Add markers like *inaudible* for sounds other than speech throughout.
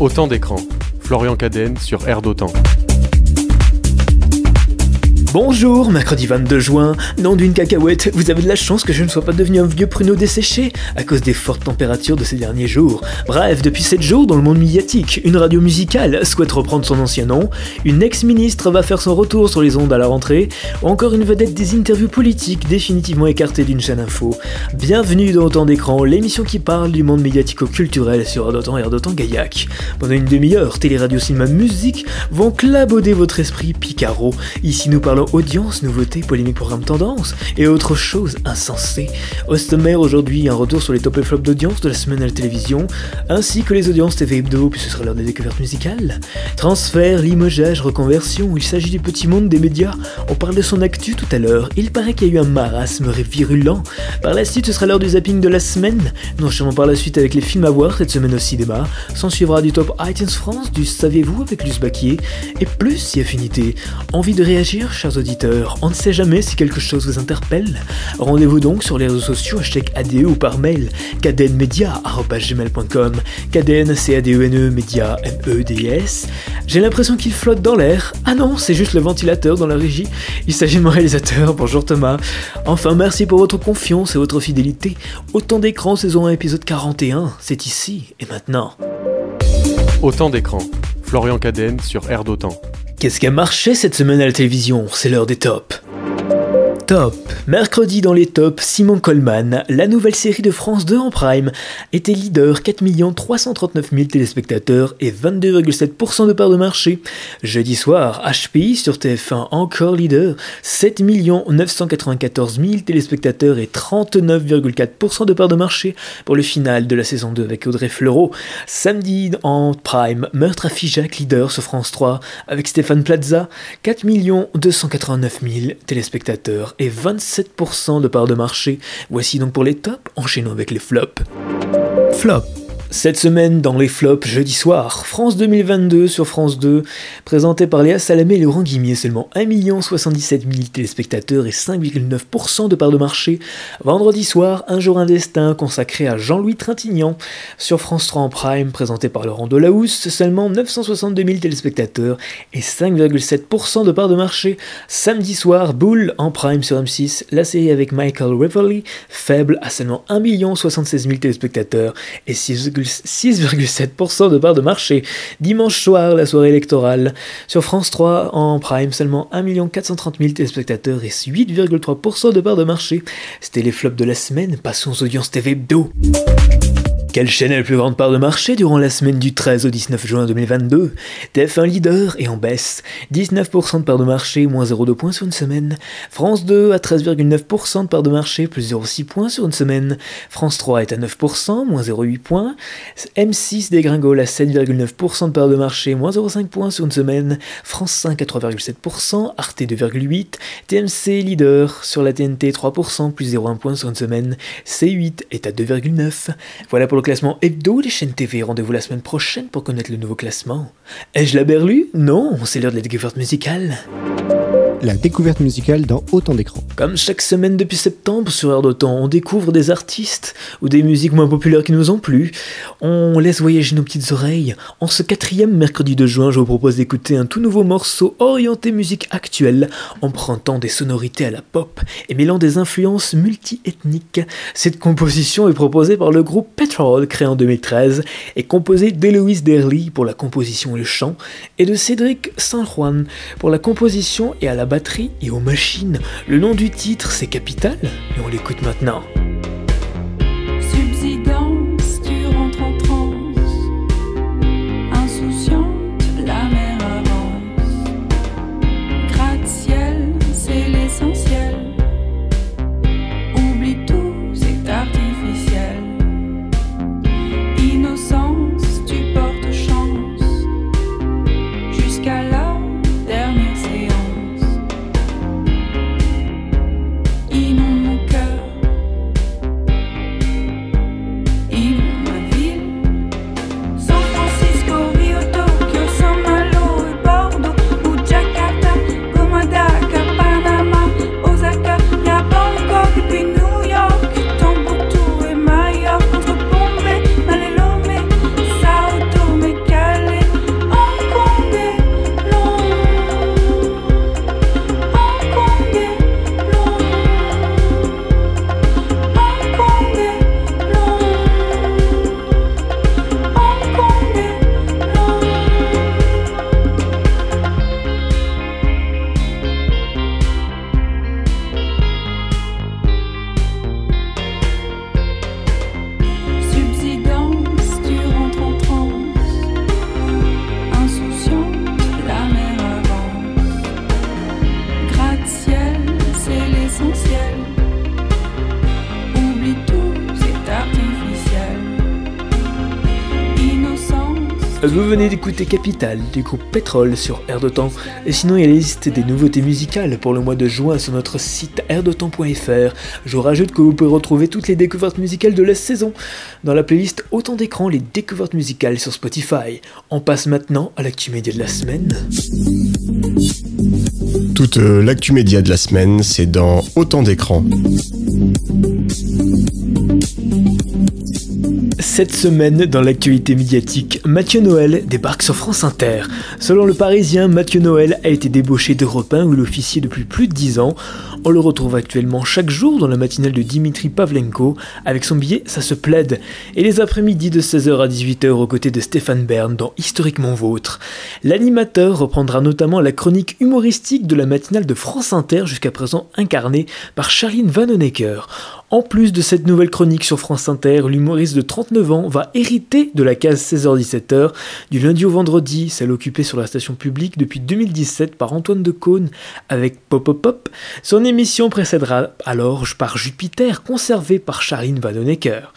Autant d'écran. Florian Cadenne sur Air d'Autant. Bonjour, mercredi 22 juin. Nom d'une cacahuète, vous avez de la chance que je ne sois pas devenu un vieux pruneau desséché à cause des fortes températures de ces derniers jours. Bref, depuis 7 jours dans le monde médiatique, une radio musicale souhaite reprendre son ancien nom, une ex-ministre va faire son retour sur les ondes à la rentrée, ou encore une vedette des interviews politiques définitivement écartée d'une chaîne info. Bienvenue dans Autant d'écran, l'émission qui parle du monde médiatico-culturel sur Autant et Autant Gaillac. Pendant une demi-heure, télé, radio, cinéma, musique vont clabauder votre esprit picaro. Ici nous parlons audience, nouveautés, polémiques, programmes tendance et autres choses insensées. Au sommaire aujourd'hui, un retour sur les top et flops d'audience de la semaine à la télévision, ainsi que les audiences TV Hebdo, puis ce sera l'heure des découvertes musicales. Transfert, limogeage, reconversion, il s'agit du petit monde des médias. On parle de son actu tout à l'heure. Il paraît qu'il y a eu un marasme virulent. Par la suite, ce sera l'heure du zapping de la semaine. Nous enchaînons par la suite avec les films à voir cette semaine au cinéma. S'en suivra du top iTunes France, du Saviez-vous avec Luce Baquier, et plus si affinité. Envie de réagir, auditeurs, on ne sait jamais si quelque chose vous interpelle. Rendez-vous donc sur les réseaux sociaux, hashtag ADE ou par mail, cadenmedia.gmail.com, caden c a d e n e media m e d s J'ai l'impression qu'il flotte dans l'air. Ah non, c'est juste le ventilateur dans la régie. Il s'agit de mon réalisateur, bonjour Thomas. Enfin, merci pour votre confiance et votre fidélité. Autant d'écran, saison 1, épisode 41, c'est ici et maintenant. Autant d'écran. Florian Cadenne sur Air d'Autant. Qu'est-ce qui a marché cette semaine à la télévision? C'est l'heure des tops. Top. Mercredi dans les tops, Simon Coleman, la nouvelle série de France 2 en prime, était leader 4 339 000 téléspectateurs et 22,7% de part de marché. Jeudi soir, HPI sur TF1 encore leader, 7 994 000 téléspectateurs et 39,4% de part de marché pour le final de la saison 2 avec Audrey Fleurot. Samedi en prime, Meurtre à Figeac leader sur France 3 avec Stéphane Plaza, 4 289 000 téléspectateurs et 27% de part de marché. Voici donc pour les tops, enchaînons avec les flops. Flop. Cette semaine, dans les flops, jeudi soir, France 2022 sur France 2, présenté par Léa Salamé et Laurent Guimier, seulement 1 77 000 téléspectateurs et 5,9% de part de marché. Vendredi soir, Un jour un destin consacré à Jean-Louis Trintignant sur France 3 en prime, présenté par Laurent Delahousse, seulement 962 000 téléspectateurs et 5,7% de part de marché. Samedi soir, Boule en prime sur M6, la série avec Michael Riverly, faible à seulement 1 76 000 téléspectateurs et 6, 6,7% de part de marché. Dimanche soir, la soirée électorale. Sur France 3, en prime, seulement 1 430 000 téléspectateurs et 8,3% de part de marché. C'était les flops de la semaine. Passons aux audiences TV Hebdo. Quelle chaîne a la plus grande part de marché durant la semaine du 13 au 19 juin 2022 TF1 leader et en baisse, 19% de part de marché, moins 0,2 points sur une semaine. France 2 à 13,9% de part de marché, plus 0,6 points sur une semaine. France 3 est à 9%, moins 0,8 points. M6 dégringole à 7,9% de part de marché, moins 0,5 points sur une semaine. France 5 à 3,7%, Arte 2,8%. TMC leader sur la TNT 3%, plus 0,1 point sur une semaine. C8 est à 2,9%. Voilà pour le classement hebdo des chaînes TV. Rendez-vous la semaine prochaine pour connaître le nouveau classement. Ai-je la berlue Non, c'est l'heure de la découverte musicale la découverte musicale dans autant d'écrans. Comme chaque semaine depuis septembre sur Heure d'Autant, on découvre des artistes ou des musiques moins populaires qui nous ont plu. On laisse voyager nos petites oreilles. En ce quatrième mercredi de juin, je vous propose d'écouter un tout nouveau morceau orienté musique actuelle, empruntant des sonorités à la pop et mêlant des influences multi-ethniques. Cette composition est proposée par le groupe Petrol, créé en 2013, et composée d'Eloise Derly pour la composition et le chant, et de Cédric San Juan pour la composition et à la batterie et aux machines. Le nom du titre, c'est Capital, et on l'écoute maintenant. Vous venez d'écouter Capital du groupe Pétrole sur Air de Temps. Et sinon, il y a la liste des nouveautés musicales pour le mois de juin sur notre site airdetemps.fr. Je rajoute que vous pouvez retrouver toutes les découvertes musicales de la saison dans la playlist Autant d'écran, les découvertes musicales sur Spotify. On passe maintenant à l'actu média de la semaine. Toute euh, l'actu média de la semaine, c'est dans Autant d'écran. Cette semaine, dans l'actualité médiatique, Mathieu Noël débarque sur France Inter. Selon le Parisien, Mathieu Noël a été débauché d'Europe 1 où il officiait depuis plus de 10 ans. On le retrouve actuellement chaque jour dans la matinale de Dimitri Pavlenko. Avec son billet, ça se plaide. Et les après-midi de 16h à 18h aux côtés de Stéphane Bern dans Historiquement Vôtre. L'animateur reprendra notamment la chronique humoristique de la matinale de France Inter jusqu'à présent incarnée par Charline Vanhoenacker. En plus de cette nouvelle chronique sur France Inter, l'humoriste de 39 ans va hériter de la case 16h-17h du lundi au vendredi, celle occupée sur la station publique depuis 2017 par Antoine de Caunes avec Pop Pop Pop. Son émission précédera alors par Jupiter, conservé par Charline Vanhoenacker.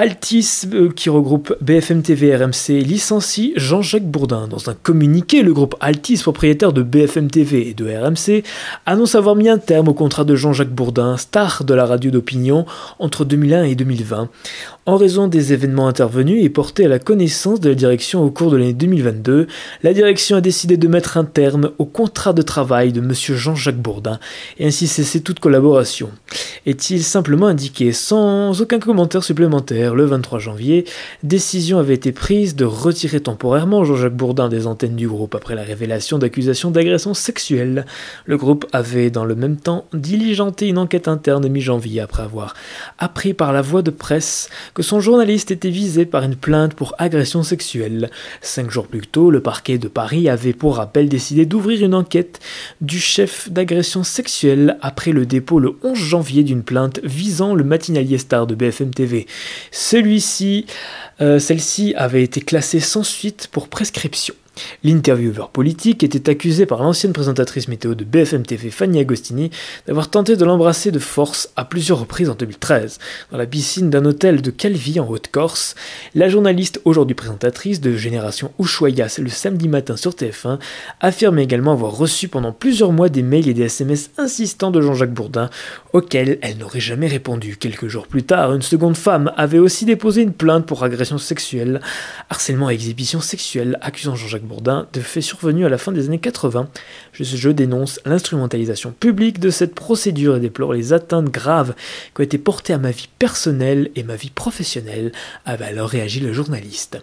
Altis, euh, qui regroupe BFM TV et RMC, licencie Jean-Jacques Bourdin. Dans un communiqué, le groupe Altis, propriétaire de BFM TV et de RMC, annonce avoir mis un terme au contrat de Jean-Jacques Bourdin, star de la radio d'opinion, entre 2001 et 2020 en raison des événements intervenus et portés à la connaissance de la direction au cours de l'année 2022, la direction a décidé de mettre un terme au contrat de travail de M. Jean-Jacques Bourdin et ainsi cesser toute collaboration. Est-il simplement indiqué sans aucun commentaire supplémentaire? Le 23 janvier, décision avait été prise de retirer temporairement Jean-Jacques Bourdin des antennes du groupe après la révélation d'accusations d'agression sexuelle. Le groupe avait dans le même temps diligenté une enquête interne mi-janvier après avoir appris par la voie de presse que son journaliste était visé par une plainte pour agression sexuelle. Cinq jours plus tôt, le parquet de Paris avait pour rappel décidé d'ouvrir une enquête du chef d'agression sexuelle après le dépôt le 11 janvier d'une plainte visant le matinalier star de BFM TV. Celui-ci, euh, celle-ci avait été classée sans suite pour prescription. L'intervieweur politique était accusé par l'ancienne présentatrice météo de BFM TV Fanny Agostini d'avoir tenté de l'embrasser de force à plusieurs reprises en 2013 dans la piscine d'un hôtel de Calvi en Haute-Corse. La journaliste, aujourd'hui présentatrice de Génération Ushuaïa le samedi matin sur TF1, affirme également avoir reçu pendant plusieurs mois des mails et des SMS insistants de Jean-Jacques Bourdin auxquels elle n'aurait jamais répondu. Quelques jours plus tard, une seconde femme avait aussi déposé une plainte pour agression sexuelle, harcèlement et exhibition sexuelle accusant Jean-Jacques De faits survenus à la fin des années 80. Je, dénonce l'instrumentalisation publique de cette procédure et déplore les atteintes graves qui ont été portées à ma vie personnelle et ma vie professionnelle, avait alors réagi le journaliste.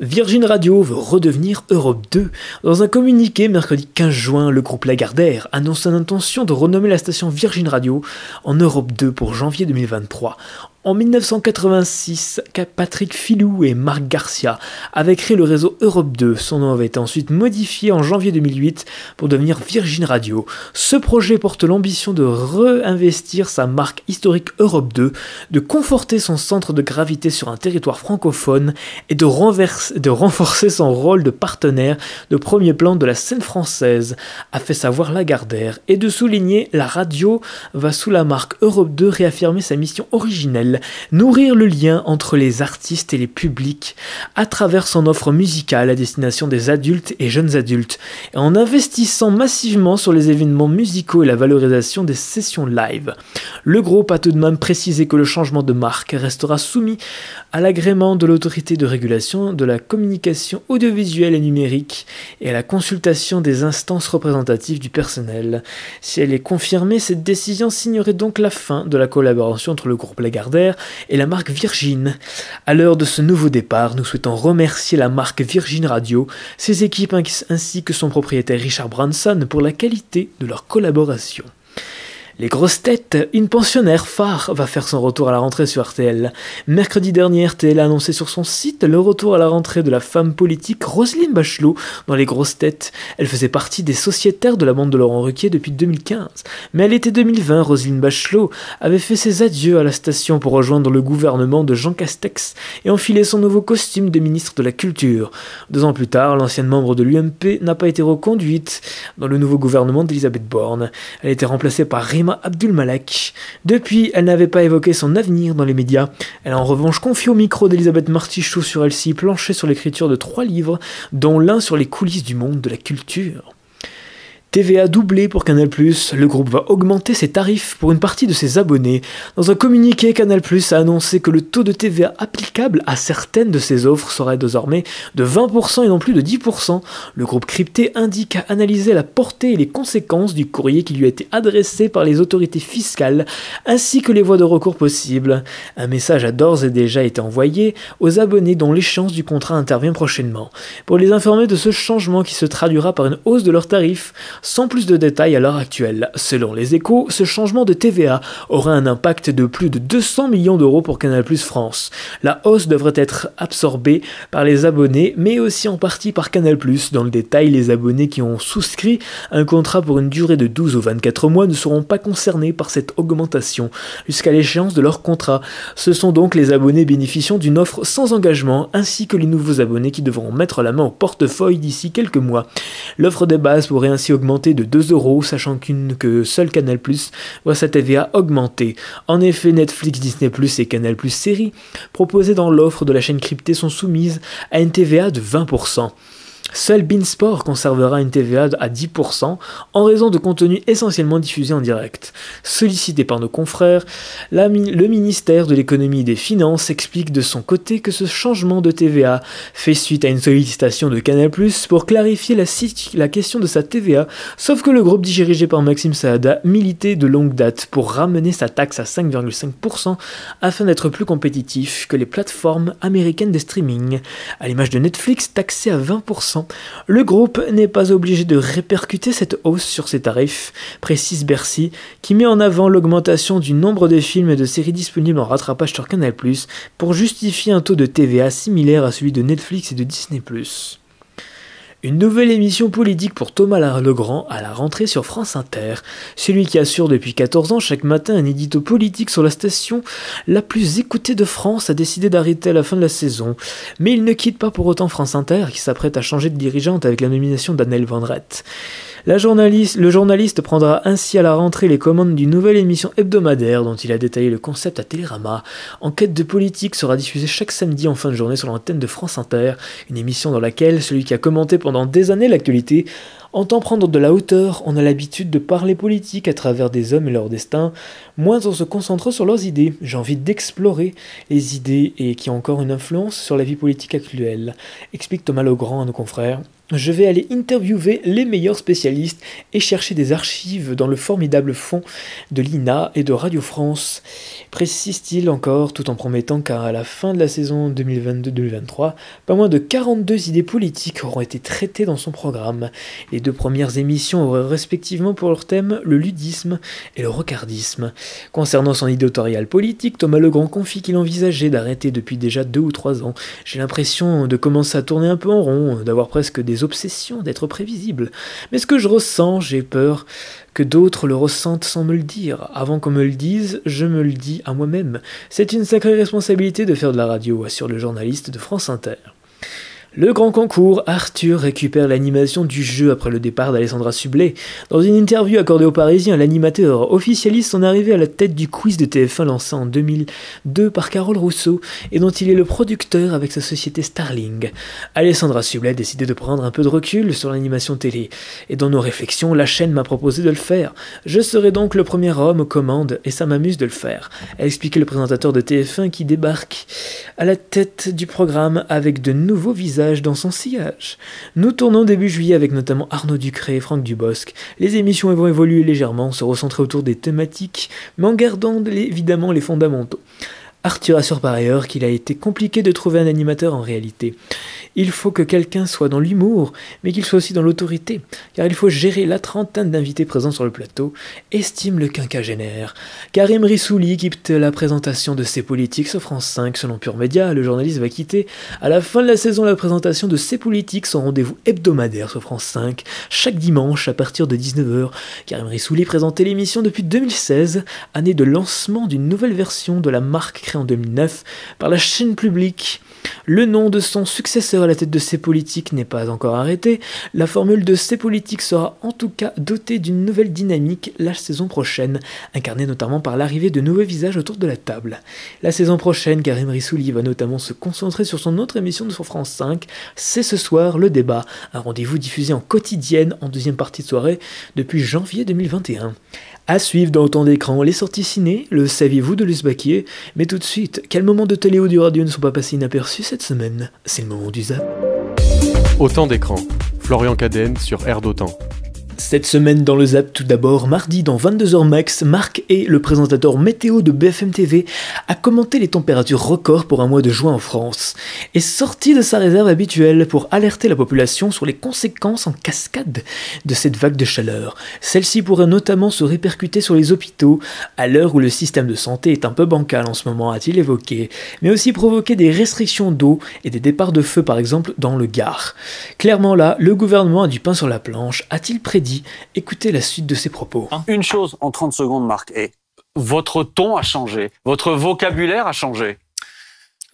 Virgin Radio veut redevenir Europe 2. Dans un communiqué mercredi 15 juin, le groupe Lagardère annonce son intention de renommer la station Virgin Radio en Europe 2 pour janvier 2023 en 1986, Patrick Filou et Marc Garcia avaient créé le réseau Europe 2. Son nom avait été ensuite modifié en janvier 2008 pour devenir Virgin Radio. Ce projet porte l'ambition de réinvestir sa marque historique Europe 2, de conforter son centre de gravité sur un territoire francophone et de, de renforcer son rôle de partenaire de premier plan de la scène française, a fait savoir Lagardère, et de souligner la radio va sous la marque Europe 2 réaffirmer sa mission originelle nourrir le lien entre les artistes et les publics à travers son offre musicale à destination des adultes et jeunes adultes, et en investissant massivement sur les événements musicaux et la valorisation des sessions live. Le groupe a tout de même précisé que le changement de marque restera soumis à l'agrément de l'autorité de régulation de la communication audiovisuelle et numérique et à la consultation des instances représentatives du personnel. Si elle est confirmée, cette décision signerait donc la fin de la collaboration entre le groupe Lagardère et la marque Virgin. À l'heure de ce nouveau départ, nous souhaitons remercier la marque Virgin Radio, ses équipes ainsi que son propriétaire Richard Branson pour la qualité de leur collaboration. Les grosses têtes, une pensionnaire phare va faire son retour à la rentrée sur RTL. Mercredi dernier, RTL a annoncé sur son site le retour à la rentrée de la femme politique Roselyne Bachelot dans Les grosses têtes. Elle faisait partie des sociétaires de la bande de Laurent Ruquier depuis 2015. Mais à l'été 2020, Roselyne Bachelot avait fait ses adieux à la station pour rejoindre le gouvernement de Jean Castex et enfiler son nouveau costume de ministre de la Culture. Deux ans plus tard, l'ancienne membre de l'UMP n'a pas été reconduite dans le nouveau gouvernement d'Elisabeth Borne. Elle a été remplacée par Karima Abdul-Malek. Depuis, elle n'avait pas évoqué son avenir dans les médias. Elle a en revanche confié au micro d'Elisabeth Martichoux sur LCI planché sur l'écriture de trois livres, dont l'un sur les coulisses du monde de la culture. TVA doublé pour Canal+, le groupe va augmenter ses tarifs pour une partie de ses abonnés. Dans un communiqué, Canal+, a annoncé que le taux de TVA applicable à certaines de ses offres serait désormais de 20% et non plus de 10%. Le groupe crypté indique analyser la portée et les conséquences du courrier qui lui a été adressé par les autorités fiscales, ainsi que les voies de recours possibles. Un message a d'ores et déjà été envoyé aux abonnés dont l'échéance du contrat intervient prochainement, pour les informer de ce changement qui se traduira par une hausse de leurs tarifs. Sans plus de détails à l'heure actuelle, selon les échos, ce changement de TVA aura un impact de plus de 200 millions d'euros pour Canal Plus France. La hausse devrait être absorbée par les abonnés, mais aussi en partie par Canal Plus. Dans le détail, les abonnés qui ont souscrit un contrat pour une durée de 12 ou 24 mois ne seront pas concernés par cette augmentation jusqu'à l'échéance de leur contrat. Ce sont donc les abonnés bénéficiant d'une offre sans engagement, ainsi que les nouveaux abonnés qui devront mettre la main au portefeuille d'ici quelques mois. L'offre de base pourrait ainsi augmenter de 2 euros, sachant qu'une que seul Canal Plus voit sa TVA augmenter. En effet, Netflix, Disney Plus et Canal Plus série proposées dans l'offre de la chaîne cryptée sont soumises à une TVA de 20%. Seul Beansport conservera une TVA à 10% en raison de contenus essentiellement diffusés en direct. Sollicité par nos confrères, le ministère de l'économie et des finances explique de son côté que ce changement de TVA fait suite à une sollicitation de Canal+, pour clarifier la, question de sa TVA, sauf que le groupe dirigé par Maxime Saada militait de longue date pour ramener sa taxe à 5,5% afin d'être plus compétitif que les plateformes américaines de streaming, à l'image de Netflix taxé à 20%. Le groupe n'est pas obligé de répercuter cette hausse sur ses tarifs, précise Bercy, qui met en avant l'augmentation du nombre de films et de séries disponibles en rattrapage sur Canal+, pour justifier un taux de TVA similaire à celui de Netflix et de Disney+. Une nouvelle émission politique pour Thomas Legrand à la rentrée sur France Inter. Celui qui assure depuis 14 ans chaque matin un édito politique sur la station la plus écoutée de France a décidé d'arrêter à la fin de la saison. Mais il ne quitte pas pour autant France Inter qui s'apprête à changer de dirigeante avec la nomination d'Annelle Vendrette le journaliste prendra ainsi à la rentrée les commandes d'une nouvelle émission hebdomadaire dont il a détaillé le concept à Télérama. Enquête de politique sera diffusée chaque samedi en fin de journée sur l'antenne de France Inter, une émission dans laquelle celui qui a commenté pendant des années l'actualité entend prendre de la hauteur, on a l'habitude de parler politique à travers des hommes et leur destin, moins en se concentrant sur leurs idées. J'ai envie d'explorer les idées et qui ont encore une influence sur la vie politique actuelle, explique Thomas Legrand à nos confrères. Je vais aller interviewer les meilleurs spécialistes et chercher des archives dans le formidable fond de l'INA et de Radio France. Précise-t-il encore, tout en promettant qu'à la fin de la saison 2022-2023, pas moins de 42 idées politiques auront été traitées dans son programme. Deux premières émissions auraient respectivement pour leur thème le ludisme et le rocardisme. Concernant son éditorial politique, Thomas Legrand confie qu'il envisageait d'arrêter depuis déjà deux ou trois ans. J'ai l'impression de commencer à tourner un peu en rond, d'avoir presque des obsessions, d'être prévisible. Mais ce que je ressens, j'ai peur que d'autres le ressentent sans me le dire. Avant qu'on me le dise, je me le dis à moi-même. C'est une sacrée responsabilité de faire de la radio, assure le journaliste de France Inter. Le grand concours, Arthur récupère l'animation du jeu après le départ d'Alessandra Sublet. Dans une interview accordée aux Parisiens, l'animateur officialise son arrivée à la tête du quiz de TF1 lancé en 2002 par Carole Rousseau et dont il est le producteur avec sa société Starling. Alessandra Sublet a décidé de prendre un peu de recul sur l'animation télé. Et dans nos réflexions, la chaîne m'a proposé de le faire. Je serai donc le premier homme aux commandes et ça m'amuse de le faire. A expliqué le présentateur de TF1 qui débarque à la tête du programme avec de nouveaux visages dans son sillage. Nous tournons début juillet avec notamment Arnaud Ducré et Franck Dubosc. Les émissions vont évoluer légèrement, se recentrer autour des thématiques, mais en gardant évidemment les fondamentaux. Arthur assure par ailleurs qu'il a été compliqué de trouver un animateur en réalité. Il faut que quelqu'un soit dans l'humour, mais qu'il soit aussi dans l'autorité, car il faut gérer la trentaine d'invités présents sur le plateau, estime le quinquagénaire. Karim Rissouli quitte la présentation de ses politiques sur France 5 selon Pure Média, le journaliste va quitter à la fin de la saison la présentation de ses politiques, son rendez-vous hebdomadaire sur France 5, chaque dimanche à partir de 19h. Karim Rissouli présentait l'émission depuis 2016, année de lancement d'une nouvelle version de la marque en 2009 par la chaîne publique. Le nom de son successeur à la tête de ces politiques n'est pas encore arrêté, la formule de ces politiques sera en tout cas dotée d'une nouvelle dynamique la saison prochaine, incarnée notamment par l'arrivée de nouveaux visages autour de la table. La saison prochaine, Karim Rissouli va notamment se concentrer sur son autre émission de France 5, c'est ce soir le débat, un rendez-vous diffusé en quotidienne en deuxième partie de soirée depuis janvier 2021. À suivre dans autant d'écrans les sorties ciné, le saviez-vous de Luce Baquier Mais tout de suite, quels moments de télé ou du radio ne sont pas passés inaperçus cette semaine? C'est le moment du zap. Autant d'écrans. Florian Cadenne sur Air d'Autant. Cette semaine dans le Zap, tout d'abord, mardi dans 22h max, Marc et le présentateur météo de BFM TV a commenté les températures records pour un mois de juin en France et sorti de sa réserve habituelle pour alerter la population sur les conséquences en cascade de cette vague de chaleur. Celle-ci pourrait notamment se répercuter sur les hôpitaux à l'heure où le système de santé est un peu bancal en ce moment, a-t-il évoqué, mais aussi provoquer des restrictions d'eau et des départs de feu par exemple dans le Gard. Clairement là, le gouvernement a du pain sur la planche, a-t-il prédit Écoutez la suite de ses propos. Une chose en 30 secondes, Marc, est votre ton a changé, votre vocabulaire a changé.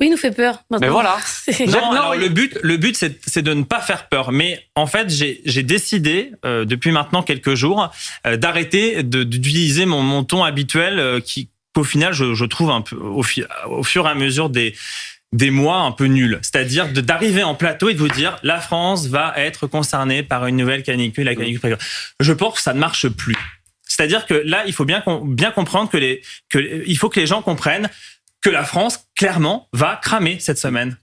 Oui, il nous fait peur. Mais voilà. *laughs* non, alors le but, le but, c'est de ne pas faire peur. Mais en fait, j'ai décidé euh, depuis maintenant quelques jours euh, d'arrêter d'utiliser mon, mon ton habituel, euh, qui, qu'au final, je, je, trouve un peu au, au fur et à mesure des des mois un peu nuls. C'est-à-dire d'arriver en plateau et de vous dire la France va être concernée par une nouvelle canicule, la canicule Je pense que ça ne marche plus. C'est-à-dire que là, il faut bien, bien comprendre que les, que, il faut que les gens comprennent que la France, clairement, va cramer cette semaine.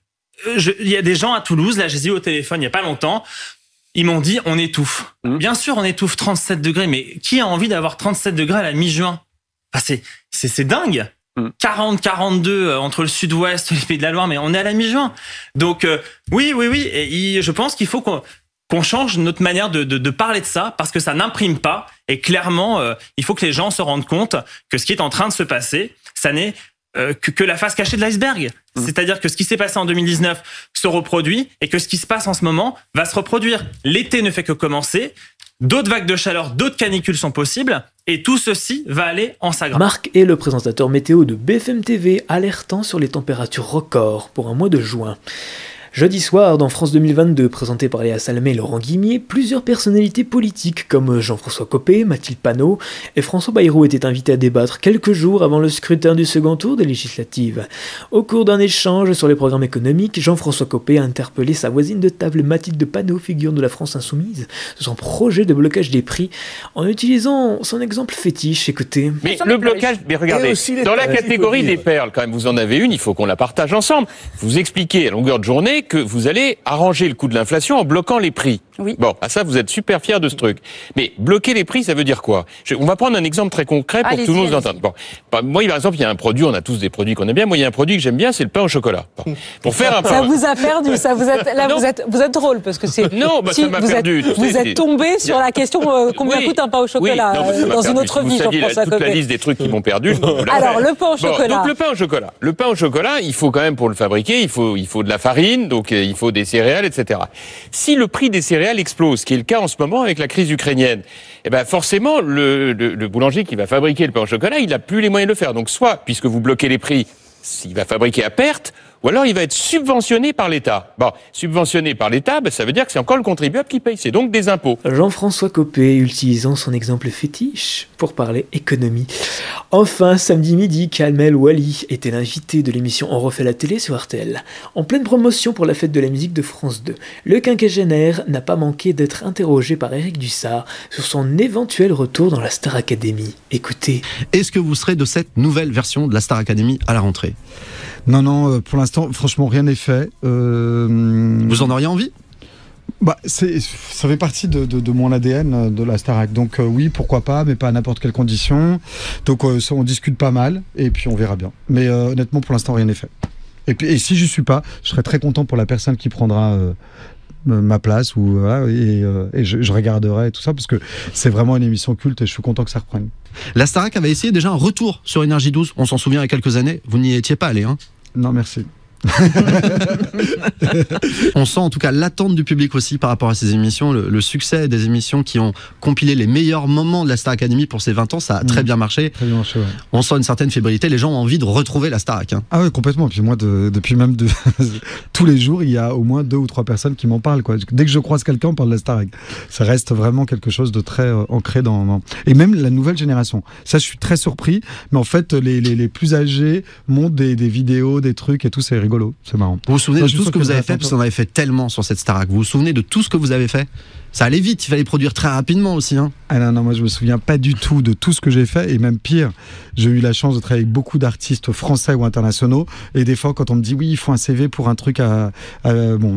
Euh, il y a des gens à Toulouse, là, j'ai eu au téléphone il n'y a pas longtemps, ils m'ont dit on étouffe. Mmh. Bien sûr, on étouffe 37 degrés, mais qui a envie d'avoir 37 degrés à la mi-juin? Enfin, C'est dingue 40, 42 euh, entre le sud-ouest et *laughs* les Pays de la Loire, mais on est à la mi-juin. Donc euh, oui, oui, oui. Et je pense qu'il faut qu'on change notre manière de, parler de ça parce que ça n'imprime pas. Et clairement, euh, il faut que les gens se rendent compte que ce qui est en train de se passer, ça n'est que, la face cachée de l'iceberg. Mmh. C'est-à-dire que ce qui s'est passé en 2019 se reproduit et que ce qui se passe en ce moment va se reproduire. L'été ne fait que commencer. D'autres vagues de chaleur, d'autres canicules sont possibles. Et tout ceci va aller en s'aggravant. Marc est le présentateur météo de BFM TV, alertant sur les températures records pour un mois de juin. Jeudi soir, dans France 2022, présenté par Léa Salamé et Laurent Guimier, plusieurs personnalités politiques comme Jean-François Copé, Mathilde Panot et François Bayrou étaient invités à débattre quelques jours avant le scrutin du second tour des législatives. Au cours d'un échange sur les programmes économiques, Jean-François Copé a interpellé sa voisine de table Mathilde Panot, figure de la France insoumise, sur son projet de blocage des prix en utilisant son exemple fétiche. Écoutez. Mais le blocage, mais regardez, dans la catégorie des perles, quand même, vous en avez une, il faut qu'on la partage ensemble. Vous expliquez à longueur de journée que vous allez arranger le coût de l'inflation en bloquant les prix. Oui. Bon, à ça, vous êtes super fiers de ce truc. Mais bloquer les prix, ça veut dire quoi? On va prendre un exemple très concret pour que tout le monde entende. Bon, bah, moi, par exemple, il y a un produit, on a tous des produits qu'on aime bien. Moi, il y a un produit que j'aime bien, c'est le pain au chocolat. *laughs* Pour faire un pain. Ça vous a perdu, ça vous êtes, là, *laughs* vous êtes, vous êtes drôle parce que c'est. Non, bah, ça m'a perdu. Êtes, vous êtes tombé sur la question euh, combien coûte un pain au chocolat euh, dans une autre vie, Jean-François Toute la liste des trucs qui m'ont perdu. *laughs* Alors, le pain au chocolat. donc, le pain au chocolat. Le pain au chocolat, il faut quand même, pour le fabriquer, il faut, il faut de la farine, donc euh, il faut des céréales, etc. Si le prix des céréales explose, qui est le cas en ce moment avec la crise ukrainienne, eh ben forcément, le, le boulanger qui va fabriquer le pain au chocolat, il n'a plus les moyens de le faire. Donc soit, puisque vous bloquez les prix, il va fabriquer à perte, ou alors il va être subventionné par l'État. Bon, subventionné par l'État, ben, ça veut dire que c'est encore le contribuable qui paye, c'est donc des impôts. Jean-François Copé utilisant son exemple fétiche pour parler économie. Enfin, samedi midi, Kalmel Wally était l'invité de l'émission On refait la télé sur RTL. En pleine promotion pour la fête de la musique de France 2, le quinquagénaire n'a pas manqué d'être interrogé par Eric Dussard sur son éventuel retour dans la Star Academy. Écoutez. Est-ce que vous serez de cette nouvelle version de la Star Academy à la rentrée? Non, non, euh, pour l'instant, franchement, rien n'est fait. Euh... Vous en auriez envie? Bah, c'est, ça fait partie de, de, de, mon ADN euh, de la Starac. Donc euh, oui, pourquoi pas, mais pas à n'importe quelle condition. Donc euh, on discute pas mal et puis on verra bien. Mais honnêtement, pour l'instant, rien n'est fait. Et, puis, et si je suis pas, je serais très content pour la personne qui prendra ma place ou et, et je, je, regarderai tout ça parce que c'est vraiment une émission culte et je suis content que ça reprenne. La Starac avait essayé déjà un retour sur Énergie 12. On s'en souvient il y a quelques années. Vous n'y étiez pas allé, hein? Non, merci. On sent en tout cas l'attente du public aussi par rapport à ces émissions, le, succès des émissions qui ont compilé les meilleurs moments de la Star Academy pour ces 20 ans, ça a très mm. bien marché. Très bien marché On sent une certaine fébrilité, les gens ont envie de retrouver la Star hein. Ah oui, complètement. Puis moi, depuis même de, *laughs* tous les jours, il y a au moins deux ou trois personnes qui m'en parlent. Quoi. Dès que je croise quelqu'un, on parle de la Star Ça reste vraiment quelque chose de très euh, ancré dans, Et même la nouvelle génération. Ça, je suis très surpris. Mais en fait, les, les, plus âgés montent des, des, vidéos, des trucs et tout, c'est rigolo. C'est marrant. Vous vous souvenez de tout ce que vous avez fait Parce qu'on avait fait tellement sur cette Starac. Vous vous souvenez de tout ce que vous avez fait? Ça allait vite, il fallait produire très rapidement aussi. Hein. Ah non, non, moi je me souviens pas du tout de tout ce que j'ai fait, et même pire, j'ai eu la chance de travailler avec beaucoup d'artistes français ou internationaux, et des fois quand on me dit oui, il faut un CV pour un truc à, bon,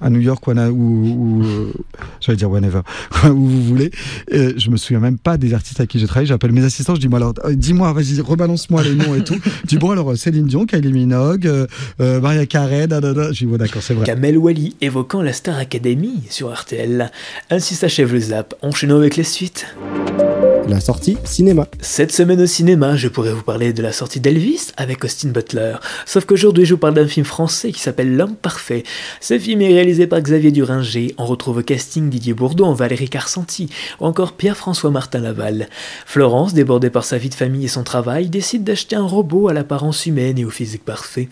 à New York ou, ou, euh, j'allais dire whenever, *laughs* où vous voulez, je me souviens même pas des artistes avec qui j'ai travaillé, j'appelle mes assistants, je dis moi alors, euh, dis-moi, vas-y, rebalance-moi les noms et tout. je dis bon alors Céline Dion, Kylie Minogue, euh, Maria Carey, da, da, da. je dis bon d'accord, c'est vrai. Kamel Wally évoquant la Star Academy sur RTL. Ainsi s'achève le zap, enchaînons avec les suites la sortie cinéma. Cette semaine au cinéma, je pourrais vous parler de la sortie d'Elvis avec Austin Butler. Sauf qu'aujourd'hui, je vous parle d'un film français qui s'appelle L'homme parfait. Ce film est réalisé par Xavier Duringer. On retrouve au casting Didier Bourdon, Valérie Carcenti ou encore Pierre-François Martin Laval. Florence, débordée par sa vie de famille et son travail, décide d'acheter un robot à l'apparence humaine et au physique parfait.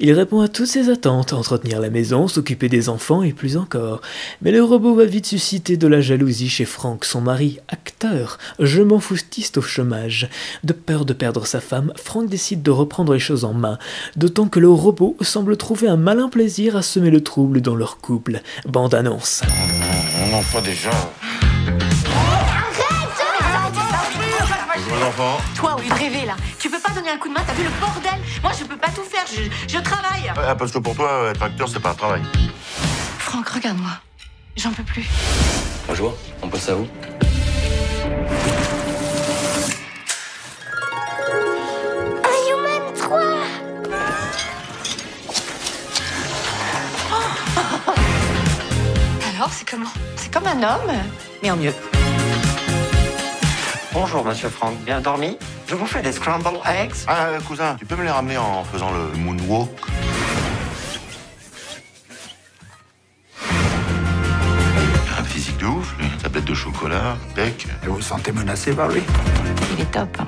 Il répond à toutes ses attentes, entretenir la maison, s'occuper des enfants et plus encore. Mais le robot va vite susciter de la jalousie chez Franck, son mari, acteur, je m'en foutiste au chômage. De peur de perdre sa femme, Frank décide de reprendre les choses en main, d'autant que le robot semble trouver un malin plaisir à semer le trouble dans leur couple. Bande annonce. On en fait déjà. Enfant. Toi, au lieu de rêver là, tu peux pas donner un coup de main, t'as vu le bordel? Moi, je peux pas tout faire, je, travaille. Ah, parce que pour toi, être acteur, c'est pas un travail. Franck, regarde-moi. J'en peux plus. Bonjour, on passe à vous c'est comment? C'est comme un homme, mais en mieux. Bonjour, monsieur Franck. Bien dormi? Je vous fais des scrambled eggs. Ah, cousin, tu peux me les ramener en faisant le moonwalk? Un physique de ouf, une tablette de chocolat, bec. Et vous vous sentez menacé par lui? Il est top. Hein.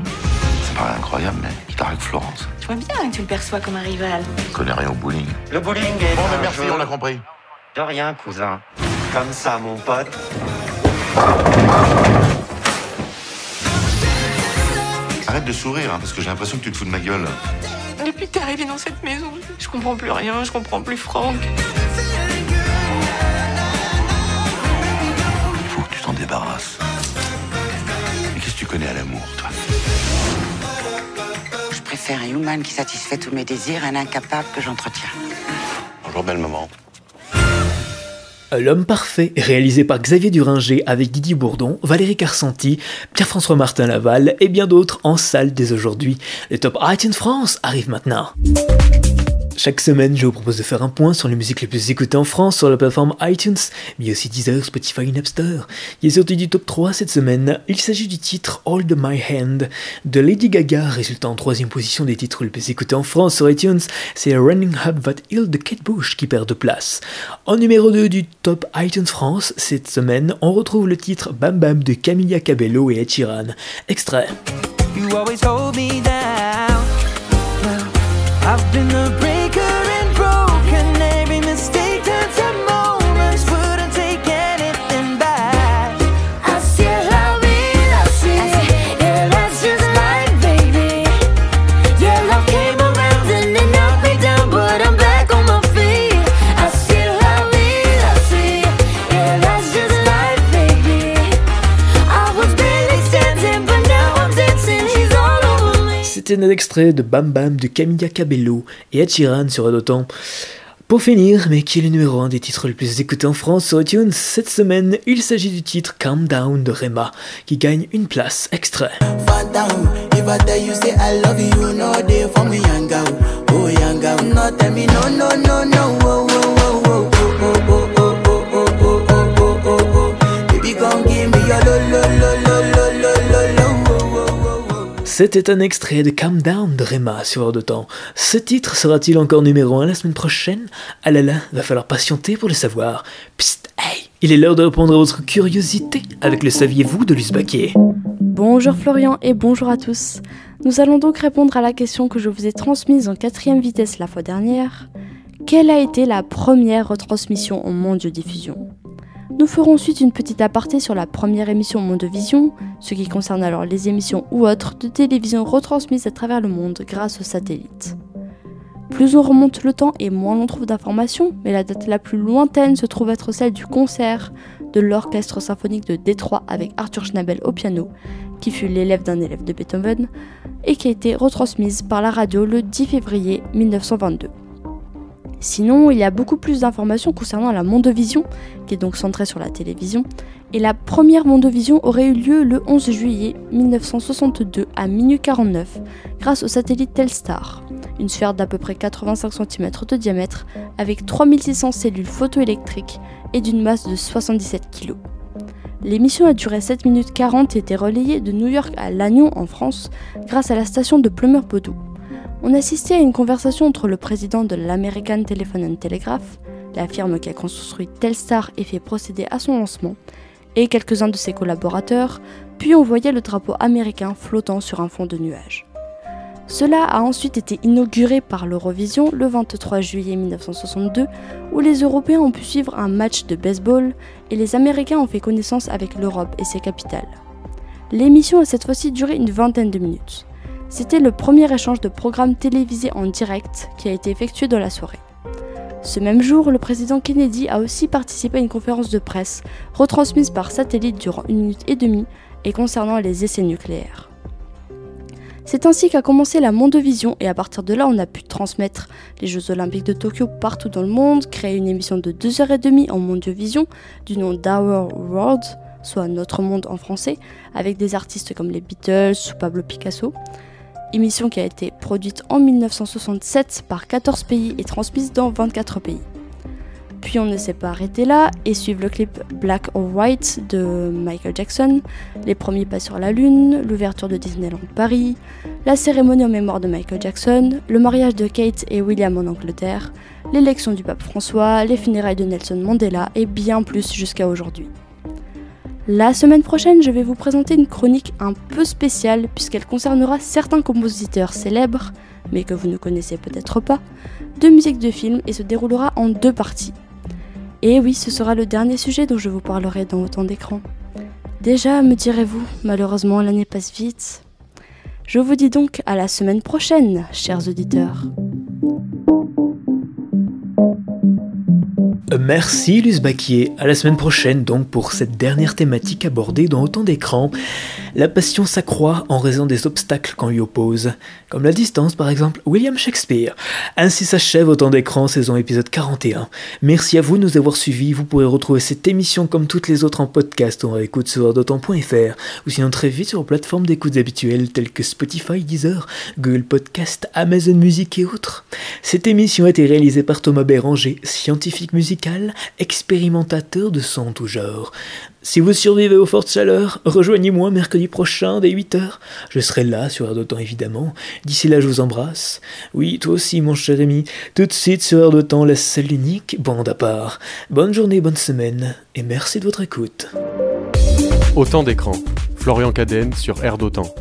C'est pas incroyable, mais il t'arrête Florence. Tu vois bien que tu le perçois comme un rival. Il connaît rien au bowling. Le bowling est. Bon, mais merci, on a compris. De rien, cousin. Comme ça, mon pote. Arrête de sourire, hein, parce que j'ai l'impression que tu te fous de ma gueule. Depuis que t'es arrivé dans cette maison, je comprends plus rien, je comprends plus Franck. Il faut que tu t'en débarrasses. Mais qu'est-ce que tu connais à l'amour, toi? Je préfère un human qui satisfait tous mes désirs à un incapable que j'entretiens. Bonjour, belle maman. L'homme parfait, réalisé par Xavier Duringer avec Didier Bourdon, Valérie Carcenti, Pierre-François Martin Laval et bien d'autres en salle dès aujourd'hui. Le top iTunes France arrive maintenant. Chaque semaine, je vous propose de faire un point sur les musiques les plus écoutées en France sur la plateforme iTunes, mais aussi Deezer, Spotify et Napster. Il est sorti du top 3 cette semaine. Il s'agit du titre Hold My Hand de Lady Gaga, résultant en troisième position des titres les plus écoutés en France sur iTunes. C'est Running Up That Hill de Kate Bush qui perd de place. En numéro 2 du top iTunes France, cette semaine, on retrouve le titre Bam Bam de Camilla Cabello et Ed. Extrait. C'était un extrait de Bam Bam de Camilla Cabello et Sheeran sur d'autant. Pour finir, mais qui est le numéro 1 des titres les plus écoutés en France sur iTunes cette semaine, il s'agit du titre Calm Down de Rema, qui gagne une place extrait. C'était un extrait de Calm Down de Rema sur Heure de Temps. Ce titre sera-t-il encore numéro 1 la semaine prochaine? Ah là là, va falloir patienter pour le savoir. Psst, hey, il est l'heure de répondre à votre curiosité avec le saviez-vous de Luce. Bonjour Florian et bonjour à tous. Nous allons donc répondre à la question que je vous ai transmise en quatrième vitesse la fois dernière. Quelle a été la première retransmission en mondiodiffusion? Nous ferons ensuite une petite aparté sur la première émission Mondovision, ce qui concerne alors les émissions ou autres de télévision retransmises à travers le monde grâce aux satellites. Plus on remonte le temps et moins l'on trouve d'informations, mais la date la plus lointaine se trouve être celle du concert de l'Orchestre symphonique de Détroit avec Arthur Schnabel au piano, qui fut l'élève d'un élève de Beethoven, et qui a été retransmise par la radio le 10 février 1922. Sinon, il y a beaucoup plus d'informations concernant la Mondovision, qui est donc centrée sur la télévision, et la première Mondovision aurait eu lieu le 11 juillet 1962 à minuit 49 grâce au satellite Telstar, une sphère d'à peu près 85 cm de diamètre avec 3600 cellules photoélectriques et d'une masse de 77 kg. L'émission a duré 7 minutes 40 et était relayée de New York à Lannion en France grâce à la station de Plumeur-Podou on assistait à une conversation entre le président de l'American Telephone and Telegraph, la firme qui a construit Telstar et fait procéder à son lancement, et quelques-uns de ses collaborateurs, puis on voyait le drapeau américain flottant sur un fond de nuages. Cela a ensuite été inauguré par l'Eurovision le 23 juillet 1962, où les Européens ont pu suivre un match de baseball et les Américains ont fait connaissance avec l'Europe et ses capitales. L'émission a cette fois-ci duré une vingtaine de minutes. C'était le premier échange de programmes télévisés en direct qui a été effectué dans la soirée. Ce même jour, le président Kennedy a aussi participé à une conférence de presse retransmise par satellite durant une minute et demie et concernant les essais nucléaires. C'est ainsi qu'a commencé la Mondovision et à partir de là on a pu transmettre les Jeux Olympiques de Tokyo partout dans le monde, créer une émission de 2h30 en Mondovision du nom d'Our World, soit Notre Monde en français, avec des artistes comme les Beatles ou Pablo Picasso, émission qui a été produite en 1967 par 14 pays et transmise dans 24 pays. Puis on ne s'est pas arrêté là et suivre le clip Black or White de Michael Jackson, les premiers pas sur la lune, l'ouverture de Disneyland Paris, la cérémonie en mémoire de Michael Jackson, le mariage de Kate et William en Angleterre, l'élection du pape François, les funérailles de Nelson Mandela et bien plus jusqu'à aujourd'hui. La semaine prochaine, je vais vous présenter une chronique un peu spéciale puisqu'elle concernera certains compositeurs célèbres, mais que vous ne connaissez peut-être pas, de musique de film et se déroulera en deux parties. Et oui, ce sera le dernier sujet dont je vous parlerai dans autant d'écran. Déjà, me direz-vous, malheureusement l'année passe vite. Je vous dis donc à la semaine prochaine, chers auditeurs. Merci Luce Baquier. À la semaine prochaine donc pour cette dernière thématique abordée dans autant d'écrans. La passion s'accroît en raison des obstacles qu'on lui oppose, comme la distance par exemple, William Shakespeare. Ainsi s'achève autant d'écrans saison épisode 41. Merci à vous de nous avoir suivis. Vous pourrez retrouver cette émission comme toutes les autres en podcast ou en écoute sur d'autant.fr ou sinon très vite sur vos plateformes d'écoute habituelles telles que Spotify, Deezer, Google Podcast, Amazon Music et autres. Cette émission a été réalisée par Thomas Béranger, scientifique expérimentateur de son tout genre. Si vous survivez aux fortes chaleurs, rejoignez-moi mercredi prochain dès 8h. Je serai là sur Heure de évidemment. D'ici là, je vous embrasse. Oui, toi aussi, mon cher ami. Tout de suite sur Heure de Temps, la seule unique bande à part. Bonne journée, bonne semaine, et merci de votre écoute. Autant d'écran. Florian Cadenne sur Air d'Otan.